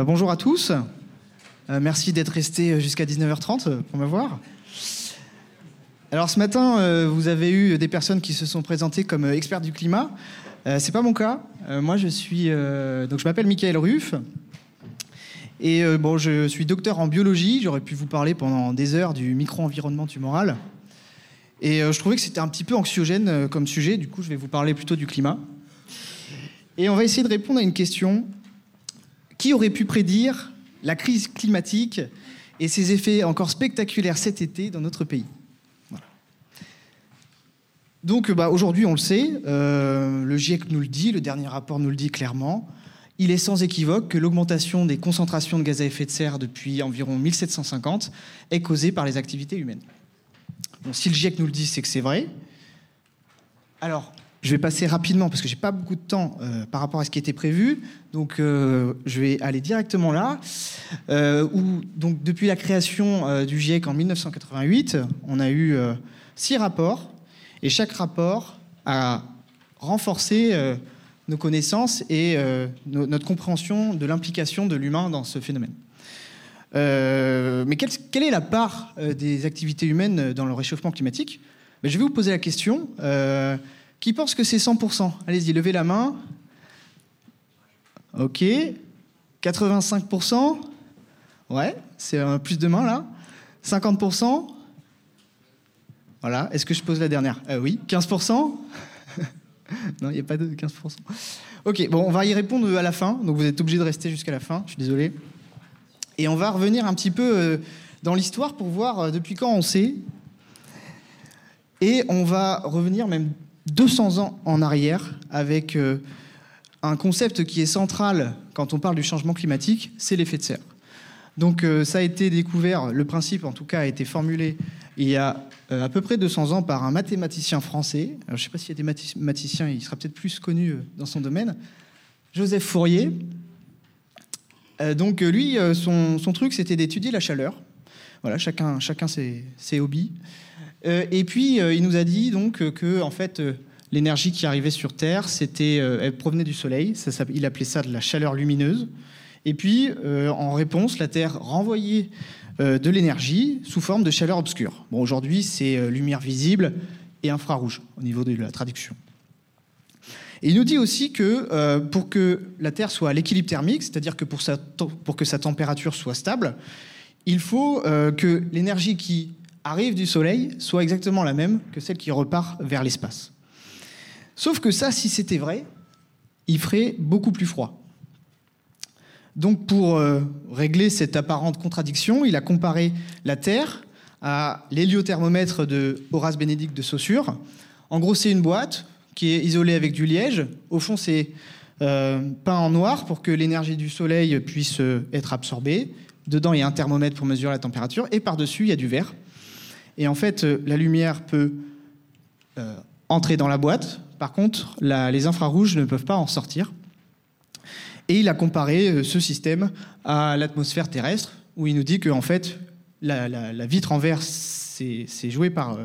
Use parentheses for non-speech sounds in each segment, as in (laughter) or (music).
Bah, bonjour à tous. Euh, merci d'être restés jusqu'à 19h30 pour me voir. Alors ce matin, euh, vous avez eu des personnes qui se sont présentées comme euh, experts du climat. c'est pas mon cas. moi, je suis donc je m'appelle Michael Ruff. Et bon, je suis docteur en biologie. J'aurais pu vous parler pendant des heures du micro-environnement tumoral. Et je trouvais que c'était un petit peu anxiogène comme sujet. Du coup, je vais vous parler plutôt du climat. Et on va essayer de répondre à une question qui aurait pu prédire la crise climatique et ses effets encore spectaculaires cet été dans notre pays? Donc bah, aujourd'hui, on le sait, euh, le GIEC nous le dit, le dernier rapport nous le dit clairement, il est sans équivoque que l'augmentation des concentrations de gaz à effet de serre depuis environ 1750 est causée par les activités humaines. si le GIEC nous le dit, c'est que c'est vrai. Alors, je vais passer rapidement parce que j'ai pas beaucoup de temps euh, par rapport à ce qui était prévu. Donc, euh, je vais aller directement là. Euh, donc, depuis la création du GIEC en 1988, on a eu six rapports et chaque rapport a renforcé nos connaissances et notre compréhension de l'implication de l'humain dans ce phénomène. mais quelle, quelle, est la part des activités humaines dans le réchauffement climatique? Ben, Je vais vous poser la question. Qui pense que c'est 100% Allez-y, levez la main. Ok. 85% Ouais, c'est plus de mains là. 50% Voilà. Est-ce que je pose la dernière? Euh, Oui. 15% (laughs) Non, il n'y a pas de 15%. Ok, bon, on va y répondre à la fin. Donc vous êtes obligé de rester jusqu'à la fin. Je suis désolé. Et on va revenir un petit peu euh, dans l'histoire pour voir euh, depuis quand on sait. Et on va revenir même 200 ans en arrière avec euh, un concept qui est central quand on parle du changement climatique, c'est l'effet de serre. Donc euh, ça a été découvert, le principe en tout cas a été formulé il y a euh, à peu près 200 ans par un mathématicien français. je ne sais pas s'il y a des mathématiciens, il sera peut-être plus connu dans son domaine. Joseph Fourier. donc lui, son, truc, c'était d'étudier la chaleur. Voilà, chacun, chacun ses, ses hobbies. Euh, et puis, euh, il nous a dit donc que, en fait, euh, l'énergie qui arrivait sur Terre, c'était, elle provenait du Soleil. il appelait ça de la chaleur lumineuse. Et puis, en réponse, la Terre renvoyait de l'énergie sous forme de chaleur obscure. Aujourd'hui, c'est lumière visible et infrarouge au niveau de la traduction. Et il nous dit aussi que pour que la Terre soit à l'équilibre thermique, c'est-à-dire que pour, que sa température soit stable, il faut que l'énergie qui arrive du Soleil soit exactement la même que celle qui repart vers l'espace. Sauf que ça, si c'était vrai, il ferait beaucoup plus froid. Donc pour euh, régler cette apparente contradiction, il a comparé la Terre à l'héliothermomètre de Horace Bénédicte de Saussure. En gros, c'est une boîte qui est isolée avec du liège. Au fond, c'est euh, peint en noir pour que l'énergie du Soleil puisse euh, être absorbée. Dedans, il y a un thermomètre pour mesurer la température. Et par-dessus, il y a du verre et en fait, euh, la lumière peut euh, entrer dans la boîte. Par contre, les infrarouges ne peuvent pas en sortir. Et il a comparé euh, ce système à l'atmosphère terrestre, où il nous dit que en fait, la, vitre en verre, c'est joué par,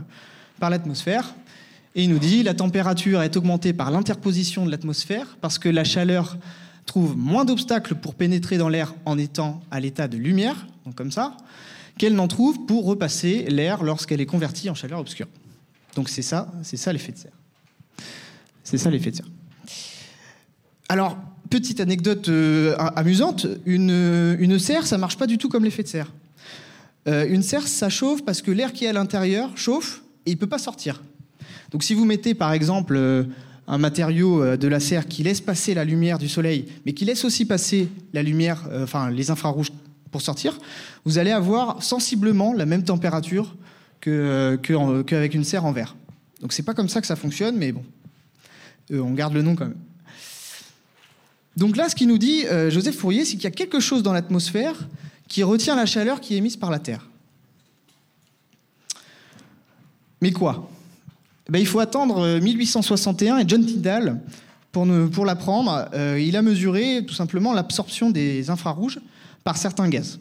par l'atmosphère. Et il nous dit la température est augmentée par l'interposition de l'atmosphère, parce que la chaleur trouve moins d'obstacles pour pénétrer dans l'air en étant à l'état de lumière, donc comme ça qu'elle n'en trouve pour repasser l'air lorsqu'elle est convertie en chaleur obscure. Donc c'est ça, c'est ça l'effet de serre. C'est ça l'effet de serre. Alors, petite anecdote euh, amusante, une, une, serre, ça marche pas du tout comme l'effet de serre. Euh, une serre, ça chauffe parce que l'air qui est à l'intérieur chauffe et il peut pas sortir. Donc si vous mettez par exemple euh, un matériau de la serre qui laisse passer la lumière du soleil, mais qui laisse aussi passer la lumière, enfin les infrarouges pour sortir, vous allez avoir sensiblement la même température qu'avec que, une serre en verre. Donc c'est pas comme ça que ça fonctionne, mais bon, euh, on garde le nom quand même. Donc là, ce qu'il nous dit, euh, Joseph Fourier, c'est qu'il y a quelque chose dans l'atmosphère qui retient la chaleur qui est émise par la Terre. Mais quoi? Ben, Il faut attendre 1861 euh, et John Tyndall, pour, pour l'apprendre, il a mesuré tout simplement l'absorption des infrarouges par certains gaz.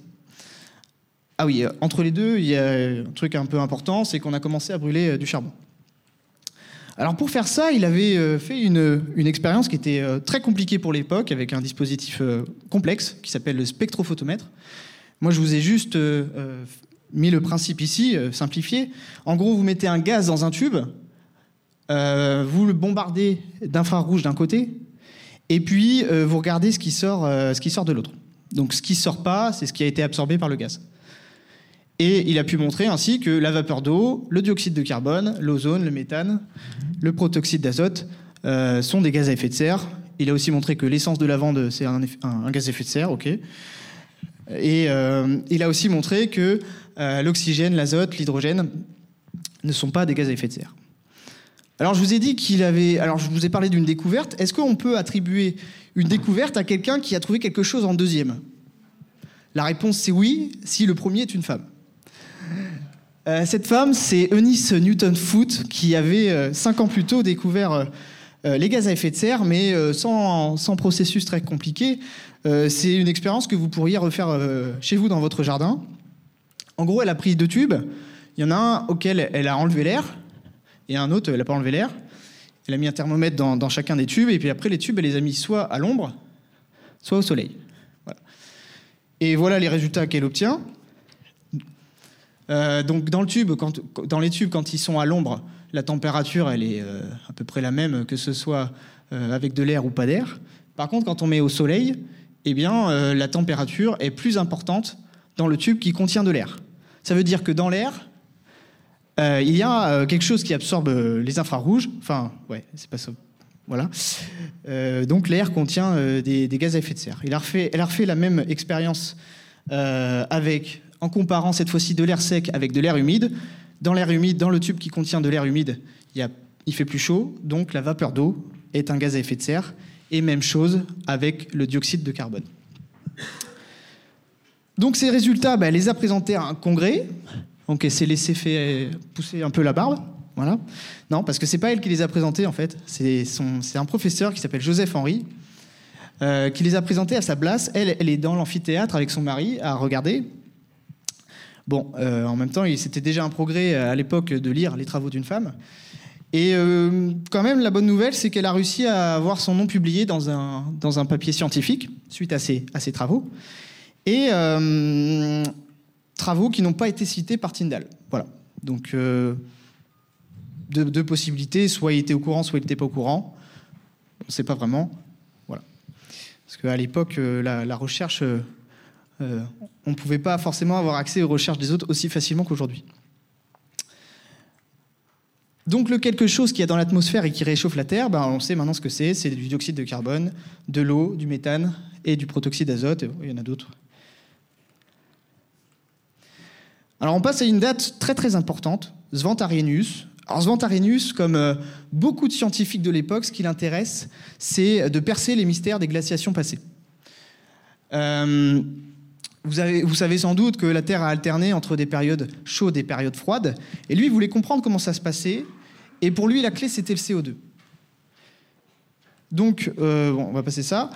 Ah oui, euh, entre les deux, il y a un truc un peu important, c'est qu'on a commencé à brûler euh, du charbon. Alors pour faire ça, il avait euh, fait une, expérience qui était très compliquée pour l'époque, avec un dispositif complexe qui s'appelle le spectrophotomètre. Moi, je vous ai juste mis le principe ici, simplifié. En gros, vous mettez un gaz dans un tube, vous le bombardez d'infrarouge d'un côté, et puis vous regardez ce qui sort de l'autre. Donc ce qui sort pas, c'est ce qui a été absorbé par le gaz. Et il a pu montrer ainsi que la vapeur d'eau, le dioxyde de carbone, l'ozone, le méthane, le protoxyde d'azote euh, sont des gaz à effet de serre. Il a aussi montré que l'essence de lavande, c'est un, gaz à effet de serre, ok. Et euh, il a aussi montré que euh, l'oxygène, l'azote, l'hydrogène ne sont pas des gaz à effet de serre. Alors je vous ai dit qu'il avait. Alors je vous ai parlé d'une découverte. Est-ce qu'on peut attribuer une découverte à quelqu'un qui a trouvé quelque chose en deuxième La réponse c'est oui, si le premier est une femme. Euh, cette femme, c'est Eunice Newton-Foote, qui avait euh, cinq ans plus tôt découvert euh, les gaz à effet de serre, mais sans, processus très compliqué. c'est une expérience que vous pourriez refaire chez vous dans votre jardin. En gros, elle a pris deux tubes. Il y en a un auquel elle a enlevé l'air, et un autre, elle n'a pas enlevé l'air. Elle a mis un thermomètre dans, chacun des tubes, et puis après, les tubes, elle les a mis soit à l'ombre, soit au soleil. Et voilà les résultats qu'elle obtient. Euh, donc dans, le tube, dans les tubes, quand ils sont à l'ombre, la température, elle est euh, à peu près la même, que ce soit euh, avec de l'air ou pas d'air. Par contre, quand on met au soleil, eh bien, la température est plus importante dans le tube qui contient de l'air. Ça veut dire que dans l'air, il y a quelque chose qui absorbe les infrarouges. Enfin, ouais, c'est pas ça. Voilà. donc l'air contient des, gaz à effet de serre. Elle a refait la même expérience en comparant cette fois-ci de l'air sec avec de l'air humide. Dans l'air humide, dans le tube qui contient de l'air humide, il, il fait plus chaud, donc la vapeur d'eau est un gaz à effet de serre. Et même chose avec le dioxyde de carbone. Donc ces résultats, bah, elle les a présentés à un congrès. Donc elle s'est laissé faire pousser un peu la barbe. Non, parce que c'est pas elle qui les a présentés en fait. C'est un professeur qui s'appelle Joseph Henry euh, qui les a présentés à sa place. Elle, elle est dans l'amphithéâtre avec son mari à regarder. Bon, euh, en même temps, c'était déjà un progrès euh, à l'époque de lire les travaux d'une femme. Et quand même, la bonne nouvelle, c'est qu'elle a réussi à avoir son nom publié dans un, papier scientifique suite à ses, travaux. Travaux qui n'ont pas été cités par Tyndall. Voilà. Donc, deux, possibilités. Soit il était au courant, soit il n'était pas au courant. On ne sait pas vraiment. Voilà. Parce qu'à l'époque, la, la, recherche euh, on ne pouvait pas forcément avoir accès aux recherches des autres aussi facilement qu'aujourd'hui. Donc le quelque chose qui est dans l'atmosphère et qui réchauffe la Terre, ben, on sait maintenant ce que c'est, c'est du dioxyde de carbone, de l'eau, du méthane et du protoxyde d'azote, il y en a d'autres. Alors on passe à une date très très importante, Svantarienus. Alors Svantarienus, comme euh, beaucoup de scientifiques de l'époque, ce qui l'intéresse, c'est de percer les mystères des glaciations passées. Euh, vous, savez sans doute que la Terre a alterné entre des périodes chaudes et des périodes froides. Et lui, il voulait comprendre comment ça se passait. Et pour lui, la clé, c'était le CO2. Donc, euh, on va passer ça.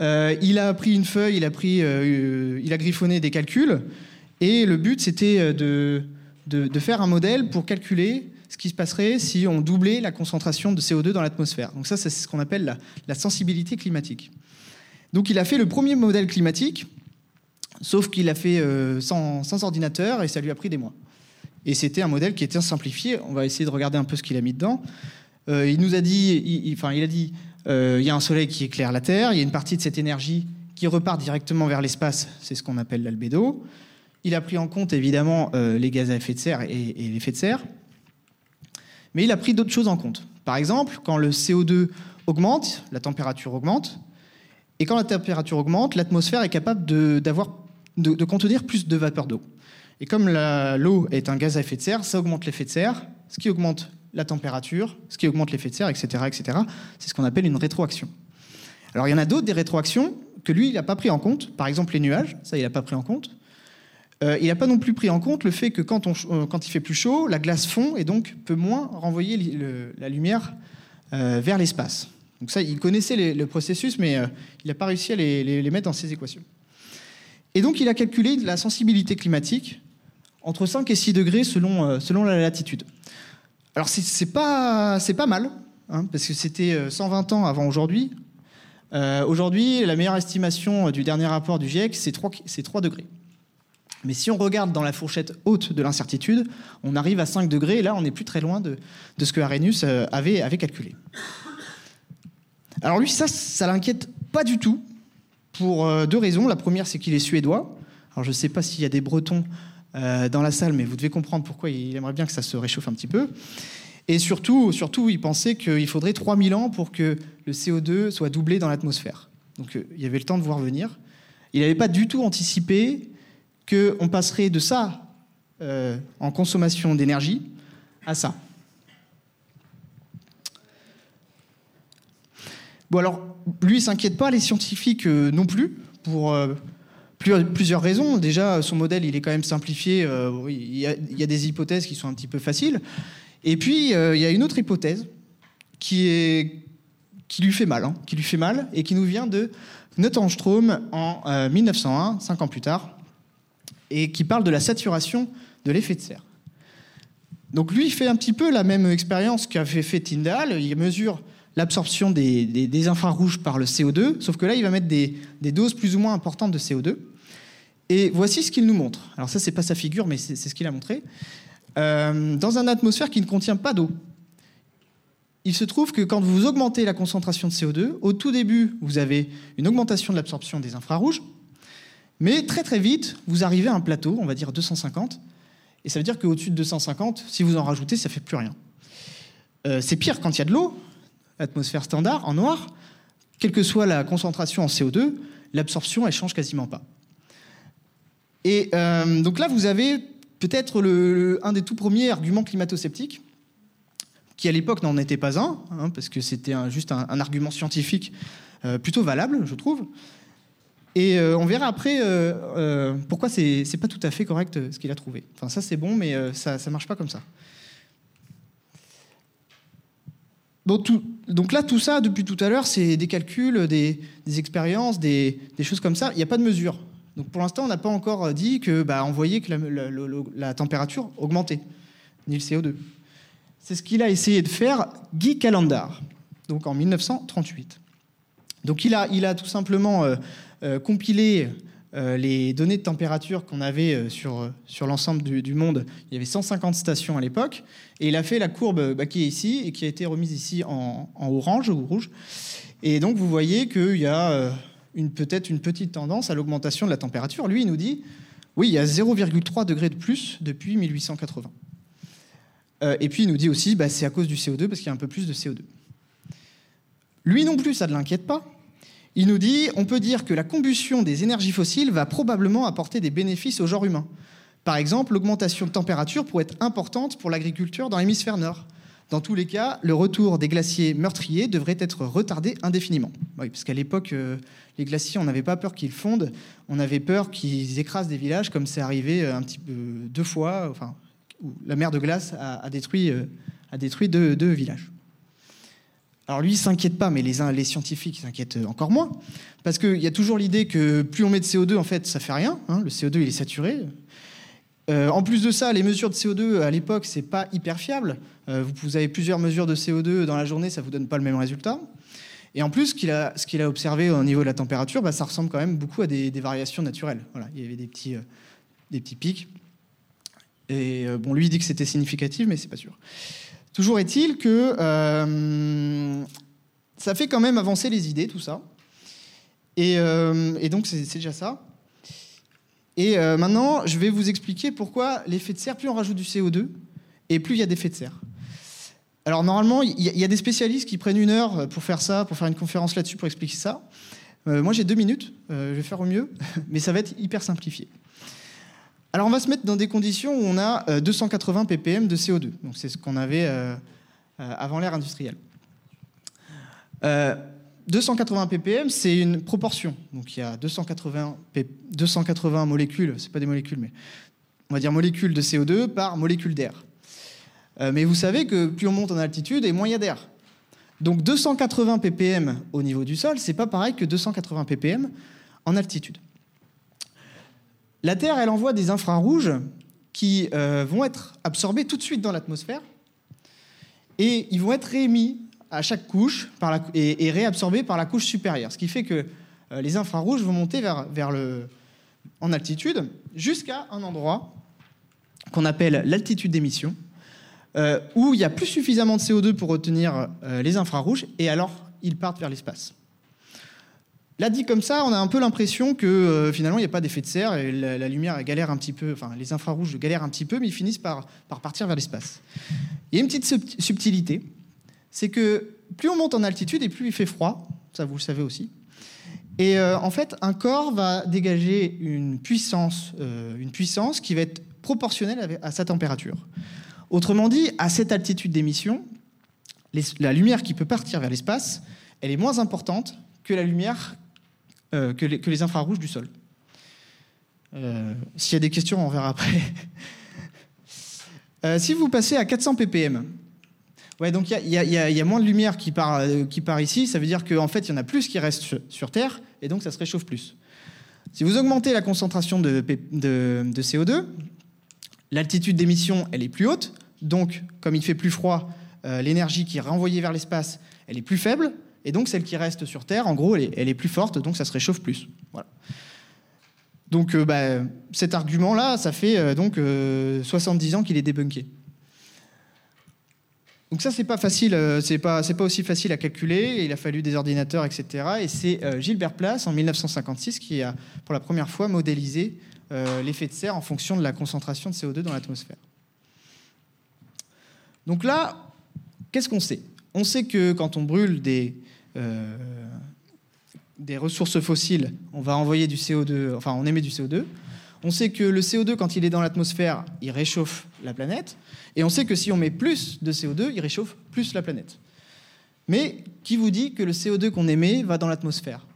Il a pris une feuille, il a griffonné des calculs. Et le but, c'était de, de, faire un modèle pour calculer ce qui se passerait si on doublait la concentration de CO2 dans l'atmosphère. Donc ça, c'est ce qu'on appelle la, sensibilité climatique. Donc il a fait le premier modèle climatique Sauf qu'il l'a fait euh, sans, ordinateur et ça lui a pris des mois. Et c'était un modèle qui était simplifié. On va essayer de regarder un peu ce qu'il a mis dedans. Euh, il nous a dit, enfin, il a dit, euh, il y a un soleil qui éclaire la Terre, il y a une partie de cette énergie qui repart directement vers l'espace, c'est ce qu'on appelle l'albédo. Il a pris en compte évidemment les gaz à effet de serre et, et l'effet de serre, mais il a pris d'autres choses en compte. Par exemple, quand le CO2 augmente, la température augmente, et quand la température augmente, l'atmosphère est capable d'avoir de, contenir plus de vapeur d'eau. Et comme l'eau est un gaz à effet de serre, ça augmente l'effet de serre, ce qui augmente la température, ce qui augmente l'effet de serre, etc. etc. C'est ce qu'on appelle une rétroaction. Alors il y en a d'autres, des rétroactions, que lui, il n'a pas pris en compte. Par exemple, les nuages, ça, il n'a pas pris en compte. Euh, il n'a pas non plus pris en compte le fait que euh, quand, il fait plus chaud, la glace fond et donc peut moins renvoyer la lumière euh, vers l'espace. Donc ça, il connaissait le processus, mais il n'a pas réussi à les, mettre dans ses équations. Et donc il a calculé la sensibilité climatique entre 5 et 6 degrés selon, la latitude. Alors c'est pas, pas mal, hein, parce que c'était 120 ans avant aujourd'hui. aujourd'hui, la meilleure estimation du dernier rapport du GIEC, c'est 3, 3 degrés. Mais si on regarde dans la fourchette haute de l'incertitude, on arrive à 5 degrés, et là on n'est plus très loin de, ce que Arrhenius avait, avait calculé. Alors lui, ça, ça l'inquiète pas du tout, pour euh, deux raisons. La première, c'est qu'il est suédois. Alors je ne sais pas s'il y a des Bretons euh, dans la salle, mais vous devez comprendre pourquoi il aimerait bien que ça se réchauffe un petit peu. Et surtout, surtout il pensait qu'il faudrait 3000 ans pour que le CO2 soit doublé dans l'atmosphère. Donc euh, il y avait le temps de voir venir. Il n'avait pas du tout anticipé qu'on passerait de ça en consommation d'énergie à ça. Bon alors, lui, il s'inquiète pas, les scientifiques euh, non plus, pour euh, plusieurs raisons. Déjà, son modèle, il est quand même simplifié. Euh, il, y a, des hypothèses qui sont un petit peu faciles. Et puis, il y a une autre hypothèse qui, lui fait mal, hein, qui lui fait mal, et qui nous vient de Strom en 1901, cinq ans plus tard, et qui parle de la saturation de l'effet de serre. Donc lui, il fait un petit peu la même expérience qu'avait fait Tyndall. Il mesure l'absorption des, infrarouges par le CO2, sauf que là, il va mettre des, doses plus ou moins importantes de CO2. Et voici ce qu'il nous montre. Alors ça, c'est pas sa figure, mais c'est ce qu'il a montré. Euh, dans une atmosphère qui ne contient pas d'eau, il se trouve que quand vous augmentez la concentration de CO2, au tout début, vous avez une augmentation de l'absorption des infrarouges, mais très très vite, vous arrivez à un plateau, on va dire 250, et ça veut dire qu'au-dessus de 250, si vous en rajoutez, ça fait plus rien. Euh, c'est pire quand il y a de l'eau, atmosphère standard, en noir, quelle que soit la concentration en CO2, l'absorption, elle change quasiment pas. Et euh, donc là, vous avez peut-être un des tout premiers arguments climato-sceptiques, qui à l'époque n'en était pas un, hein, parce que c'était juste un, argument scientifique euh, plutôt valable, je trouve. Et euh, on verra après pourquoi c'est pas tout à fait correct ce qu'il a trouvé. Enfin, ça c'est bon, mais ça ne marche pas comme ça. Donc, là, tout ça, depuis tout à l'heure, c'est des calculs, des, expériences, des, choses comme ça. Il n'y a pas de mesure. Donc pour l'instant, on n'a pas encore dit que bah, on voyait que la, température augmentait, ni le CO2. C'est ce qu'il a essayé de faire Guy Calendar, donc en 1938. Donc il a, il a tout simplement euh, compilé euh, les données de température qu'on avait euh, sur, sur l'ensemble du, monde, il y avait 150 stations à l'époque, et il a fait la courbe bah, qui est ici et qui a été remise ici en, orange ou rouge. Et donc vous voyez qu'il y a peut-être une petite tendance à l'augmentation de la température. Lui, il nous dit, oui, il y a 0,3 degrés de plus depuis 1880. et puis il nous dit aussi, bah, c'est à cause du CO2 parce qu'il y a un peu plus de CO2. Lui non plus, ça ne l'inquiète pas. Il nous dit, on peut dire que la combustion des énergies fossiles va probablement apporter des bénéfices au genre humain. Par exemple, l'augmentation de température pourrait être importante pour l'agriculture dans l'hémisphère nord. Dans tous les cas, le retour des glaciers meurtriers devrait être retardé indéfiniment. Oui, parce qu'à l'époque, euh, les glaciers, on n'avait pas peur qu'ils fondent, on avait peur qu'ils écrasent des villages, comme c'est arrivé euh, un petit peu deux fois, où la mer de glace a, euh, a détruit deux villages. Alors lui, il s'inquiète pas, mais les, les scientifiques s'inquiètent encore moins, parce qu'il y a toujours l'idée que plus on met de CO2, en fait, ça fait rien. Hein. le CO2, il est saturé. Euh, en plus de ça, les mesures de CO2 à l'époque, c'est pas hyper fiable. Euh, vous, avez plusieurs mesures de CO2 dans la journée, ça vous donne pas le même résultat. Et en plus, ce qu'il a, observé au niveau de la température, bah, ça ressemble quand même beaucoup à des, variations naturelles. Il y avait des petits, euh, des petits pics. Et bon, lui, il dit que c'était significatif, mais c'est pas sûr. Toujours est-il que euh, ça fait quand même avancer les idées, tout ça. Et, euh, donc, c'est déjà ça. Et euh, maintenant, je vais vous expliquer pourquoi l'effet de serre, plus on rajoute du CO2, et plus il y a d'effet de serre. Alors, normalement, il y, a des spécialistes qui prennent une heure pour faire ça, pour faire une conférence là-dessus, pour expliquer ça. moi, j'ai deux minutes, je vais faire au mieux, (laughs) mais ça va être hyper simplifié. Alors on va se mettre dans des conditions où on a 280 euh, ppm de CO2. Donc c'est ce qu'on avait euh, euh, avant l'ère industrielle. 280 ppm, c'est une proportion. Donc il y a 280, 280 molécules, c'est pas des molécules, mais on va dire molécules de CO2 par molécule d'air. mais vous savez que plus on monte en altitude et moins il y a d'air. Donc 280 ppm au niveau du sol, c'est pas pareil que 280 ppm en altitude. La Terre, elle envoie des infrarouges qui euh, vont être absorbés tout de suite dans l'atmosphère. et ils vont être réémis à chaque couche et, réabsorbés par la couche supérieure. Ce qui fait que euh, les infrarouges vont monter vers, en altitude jusqu'à un endroit qu'on appelle l'altitude d'émission, euh, où il n'y a plus suffisamment de CO2 pour retenir les infrarouges, et alors ils partent vers l'espace. Là, dit comme ça, on a un peu l'impression que euh, finalement, il n'y a pas d'effet de serre et la, lumière galère un petit peu, enfin, les infrarouges galèrent un petit peu, mais ils finissent par, par partir vers l'espace. Il y a une petite subtilité, c'est que plus on monte en altitude et plus il fait froid, ça vous le savez aussi. Et en fait, un corps va dégager une puissance, une puissance qui va être proportionnelle à sa température. Autrement dit, à cette altitude d'émission, la lumière qui peut partir vers l'espace, elle est moins importante que la lumière euh, que, les, infrarouges du sol. Euh, s'il y a des questions, on verra après. (laughs) Euh, si vous passez à 400 ppm, ouais, donc il y, a moins de lumière qui part, ici, ça veut dire qu'en fait, il y en a plus qui restent sur, Terre, et donc ça se réchauffe plus. Si vous augmentez la concentration de, de CO2, l'altitude d'émission, elle est plus haute, donc, comme il fait plus froid, l'énergie qui est renvoyée vers l'espace, elle est plus faible, et donc celle qui reste sur Terre, en gros, elle est, plus forte, donc ça se réchauffe plus. Voilà. Donc, euh, bah, cet argument-là, ça fait euh, donc 70 ans qu'il est débunké. Donc ça, c'est pas facile, c'est pas, pas aussi facile à calculer. Il a fallu des ordinateurs, etc. Et c'est Gilbert Place, en 1956, qui a pour la première fois modélisé l'effet de serre en fonction de la concentration de CO2 dans l'atmosphère. Donc là, qu'est-ce qu'on sait? On sait que quand on brûle des, euh, des ressources fossiles, on va envoyer du CO2, enfin on émet du CO2. On sait que le CO2, quand il est dans l'atmosphère, il réchauffe la planète. Et on sait que si on met plus de CO2, il réchauffe plus la planète. Mais qui vous dit que le CO2 qu'on émet va dans l'atmosphère?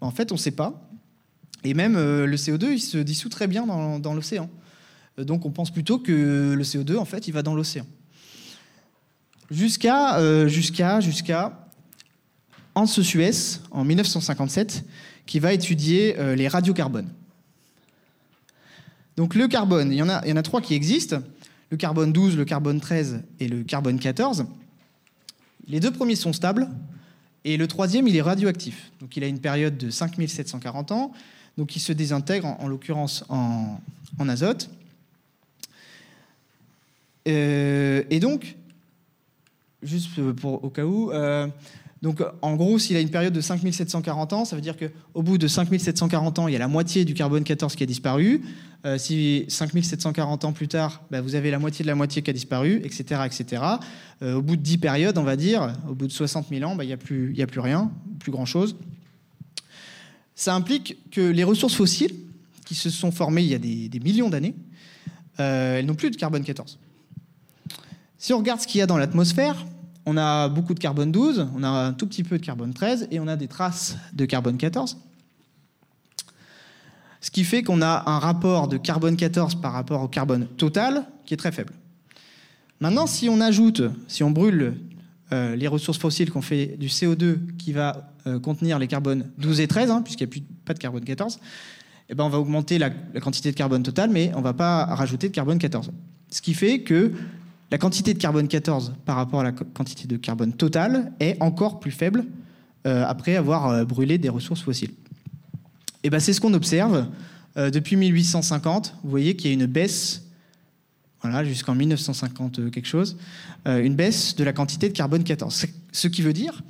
En fait, on ne sait pas. Et même euh, le CO2, il se dissout très bien dans, l'océan. Donc on pense plutôt que le CO2, en fait, il va dans l'océan jusqu'à euh, jusqu'à jusqu'à Hans Suez en 1957 qui va étudier euh, les radiocarbones. Donc le carbone, il y, en a, il y en a trois qui existent, le carbone 12, le carbone 13 et le carbone 14. Les deux premiers sont stables et le troisième, il est radioactif. Donc il a une période de 5740 ans, donc il se désintègre en, l'occurrence en, azote. Euh, et donc, juste pour, au cas où. Euh, donc, en gros, s'il a une période de 5740 ans, ça veut dire qu'au bout de 5740 ans, il y a la moitié du carbone 14 qui a disparu. Euh, si 5740 ans plus tard, bah, vous avez la moitié de la moitié qui a disparu, etc. etc. Euh, au bout de 10 périodes, on va dire, au bout de 60 000 ans, bah, il n'y a, plus, rien, plus grand-chose. Ça implique que les ressources fossiles, qui se sont formées il y a des millions d'années, elles n'ont plus de carbone 14. Si on regarde ce qu'il y a dans l'atmosphère, on a beaucoup de carbone 12, on a un tout petit peu de carbone 13 et on a des traces de carbone 14. Ce qui fait qu'on a un rapport de carbone 14 par rapport au carbone total qui est très faible. Maintenant, si on ajoute, si on brûle euh, les ressources fossiles qu'on fait du CO2 qui va euh, contenir les carbones 12 et 13, hein, puisqu'il n'y a plus, pas de carbone 14, eh ben on va augmenter la, la, quantité de carbone total, mais on ne va pas rajouter de carbone 14. Ce qui fait que la quantité de carbone 14 par rapport à la quantité de carbone totale est encore plus faible euh, après avoir euh, brûlé des ressources fossiles. Et ben, c'est ce qu'on observe euh, depuis 1850. Vous voyez qu'il y a une baisse, voilà, jusqu'en 1950 quelque chose, une baisse de la quantité de carbone 14. Ce qui veut dire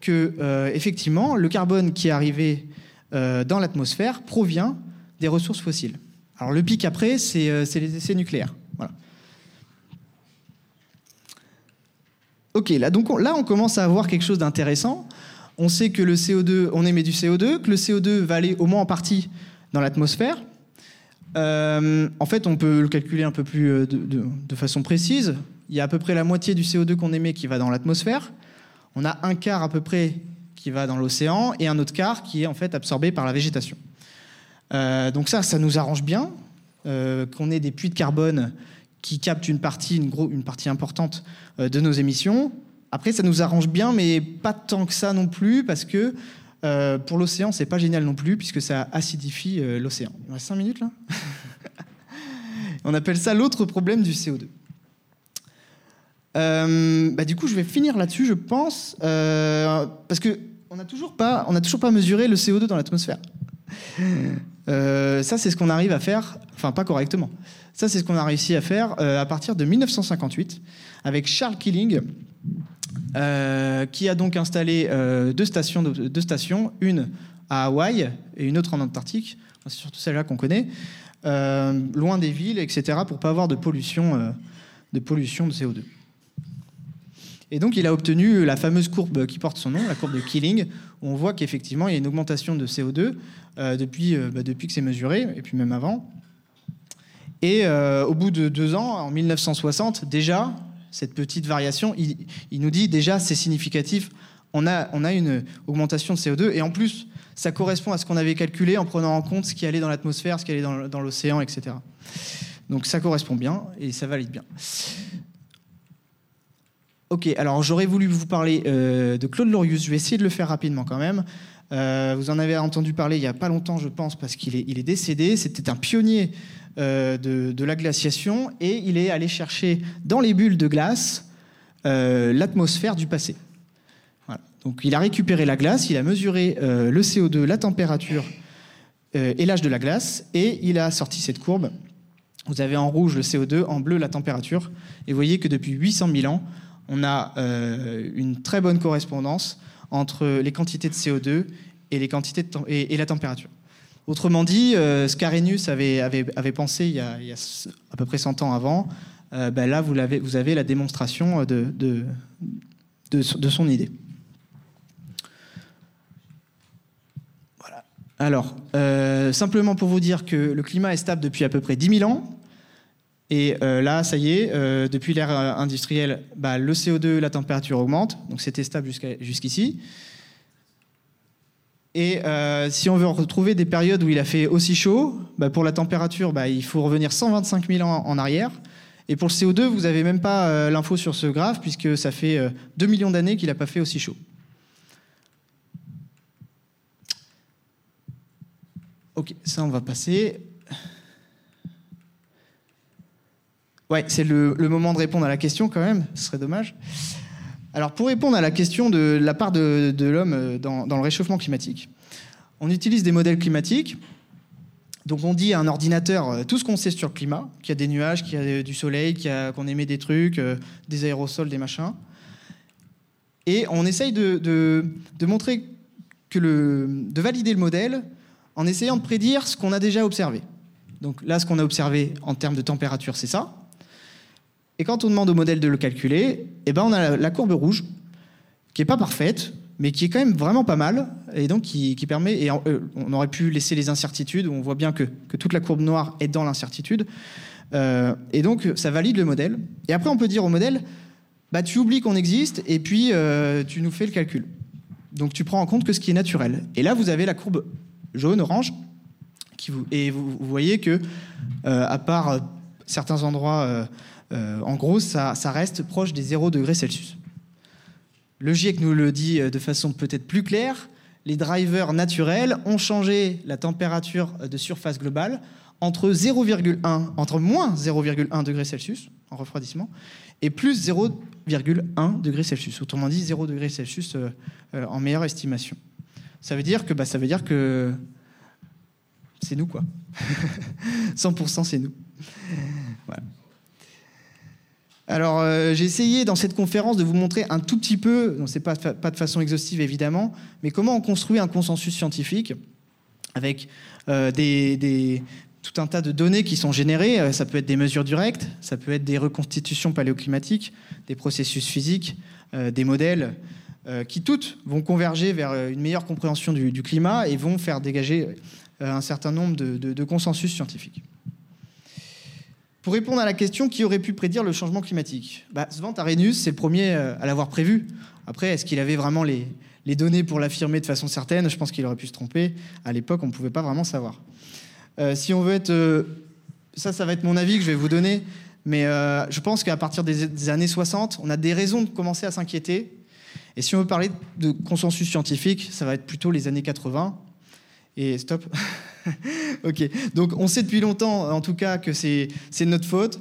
que effectivement, le carbone qui est arrivé dans l'atmosphère provient des ressources fossiles. Alors le pic après, c'est les essais nucléaires. Voilà. Ok, là, donc là, on commence à avoir quelque chose d'intéressant. On sait que le CO2, on émet du CO2, que le CO2 va aller au moins en partie dans l'atmosphère. Euh, en fait, on peut le calculer un peu plus euh, de, façon précise. Il y a à peu près la moitié du CO2 qu'on émet qui va dans l'atmosphère. On a un quart à peu près qui va dans l'océan et un autre quart qui est en fait absorbé par la végétation. Euh, donc ça, ça nous arrange bien qu'on ait des puits de carbone qui capte une partie, une, gros, une partie importante euh, de nos émissions. Après, ça nous arrange bien, mais pas tant que ça non plus, parce que euh, pour l'océan, c'est pas génial non plus, puisque ça acidifie euh, l'océan. Il reste 5 minutes là (laughs) On appelle ça l'autre problème du CO2. bah, du coup, je vais finir là-dessus, je pense, parce que on n'a toujours toujours pas mesuré le CO2 dans l'atmosphère. ça, c'est ce qu'on arrive à faire, enfin pas correctement. Ça, c'est ce qu'on a réussi à faire à partir de 1958 avec Charles Killing, qui a donc installé deux stations, deux stations, une à Hawaï et une autre en Antarctique. C'est surtout celle-là qu'on connaît. Euh, loin des villes, etc., pour pas avoir de pollution, euh, de pollution de CO2. Et donc, il a obtenu la fameuse courbe qui porte son nom, la courbe de Killing, où on voit qu'effectivement, il y a une augmentation de CO2 euh, depuis, bah, depuis que c'est mesuré, et puis même avant. Et au bout de deux ans, en 1960, déjà, cette petite variation, il, il nous dit déjà c'est significatif, on a, on a une augmentation de CO2, et en plus, ça correspond à ce qu'on avait calculé en prenant en compte ce qui allait dans l'atmosphère, ce qui allait dans l'océan, etc. Donc ça correspond bien et ça valide bien. Ok, alors j'aurais voulu vous parler euh, de Claude Lorius. Je vais essayer de le faire rapidement quand même. Euh, vous en avez entendu parler il n'y a pas longtemps, je pense, parce qu'il est, décédé. C'était un pionnier euh, de, la glaciation et il est allé chercher dans les bulles de glace l'atmosphère du passé. Donc il a récupéré la glace, il a mesuré euh, le CO2, la température euh, et l'âge de la glace, et il a sorti cette courbe. Vous avez en rouge le CO2, en bleu la température, et vous voyez que depuis 800 000 ans, on a euh, une très bonne correspondance entre les quantités de CO2 et, la température. Autrement dit, ce qu'Arrhenius avait, pensé il y, a, à peu près 100 ans avant, ben là vous avez, la démonstration de, de, son idée. Alors, euh, simplement pour vous dire que le climat est stable depuis à peu près 10 000 ans. Et euh, là, ça y est, euh, depuis l'ère industrielle, bah, le CO2, la température augmente. Donc c'était stable jusqu'ici. Et si on veut retrouver des périodes où il a fait aussi chaud, bah, pour la température, bah, il faut revenir 125 000 ans en arrière. Et pour le CO2, vous n'avez même pas l'info sur ce graphe, puisque ça fait 2 millions d'années qu'il n'a pas fait aussi chaud. Ok, ça on va passer. Ouais, c'est le, moment de répondre à la question quand même, ce serait dommage. Alors pour répondre à la question de la part de, l'homme euh, dans, le réchauffement climatique, on utilise des modèles climatiques. Donc on dit à un ordinateur euh, tout ce qu'on sait sur le climat, qu'il y a des nuages, qu'il y a du soleil, qu'on émet des trucs, euh, des aérosols, des machins. Et on essaye de, de montrer que le, de valider le modèle en essayant de prédire ce qu'on a déjà observé. Donc là, ce qu'on a observé en termes de température, c'est ça. Et quand on demande au modèle de le calculer, eh ben on a la courbe rouge, qui n'est pas parfaite, mais qui est quand même vraiment pas mal, et donc qui, permet, et euh, on aurait pu laisser les incertitudes, on voit bien que, toute la courbe noire est dans l'incertitude, euh, et donc ça valide le modèle. Et après, on peut dire au modèle, bah, tu oublies qu'on existe, et puis euh, tu nous fais le calcul. Donc tu prends en compte que ce qui est naturel. Et là, vous avez la courbe jaune, orange. Qui vous, et vous, voyez que, à part certains endroits, en gros, ça, reste proche des 0 degrés Celsius. Le GIEC nous le dit de façon peut-être plus claire. Les drivers naturels ont changé la température de surface globale entre 0,1, entre moins 0,1 degré Celsius en refroidissement et plus 0,1 degré Celsius. Autrement dit, 0 degré Celsius en meilleure estimation ça veut dire que, bah, ça veut dire que c'est nous, quoi. (laughs) 100% c'est nous. Alors, euh, j'ai essayé dans cette conférence de vous montrer un tout petit peu, non, c'est pas, de façon exhaustive évidemment, mais comment on construit un consensus scientifique avec euh, tout un tas de données qui sont générées. Euh, ça peut être des mesures directes, ça peut être des reconstitutions paléoclimatiques, des processus physiques, des modèles, qui toutes vont converger vers une meilleure compréhension du, climat et vont faire dégager un certain nombre de, consensus scientifiques. Pour répondre à la question qui aurait pu prédire le changement climatique, bah, Svante c'est le premier à l'avoir prévu. Après, est-ce qu'il avait vraiment les, données pour l'affirmer de façon certaine? Je pense qu'il aurait pu se tromper. À l'époque, on ne pouvait pas vraiment savoir. si on veut être... ça, ça va être mon avis que je vais vous donner. Mais je pense qu'à partir des, années 60, on a des raisons de commencer à s'inquiéter et si on veut parler de consensus scientifique, ça va être plutôt les années 80. Et stop. (laughs) (laughs) ok. Donc on sait depuis longtemps, en tout cas, que c'est notre faute.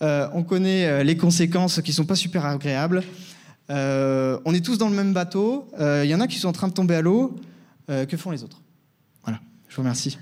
on connaît les conséquences qui sont pas super agréables. on est tous dans le même bateau. Il y en a qui sont en train de tomber à l'eau. que font les autres? Voilà. Je vous remercie.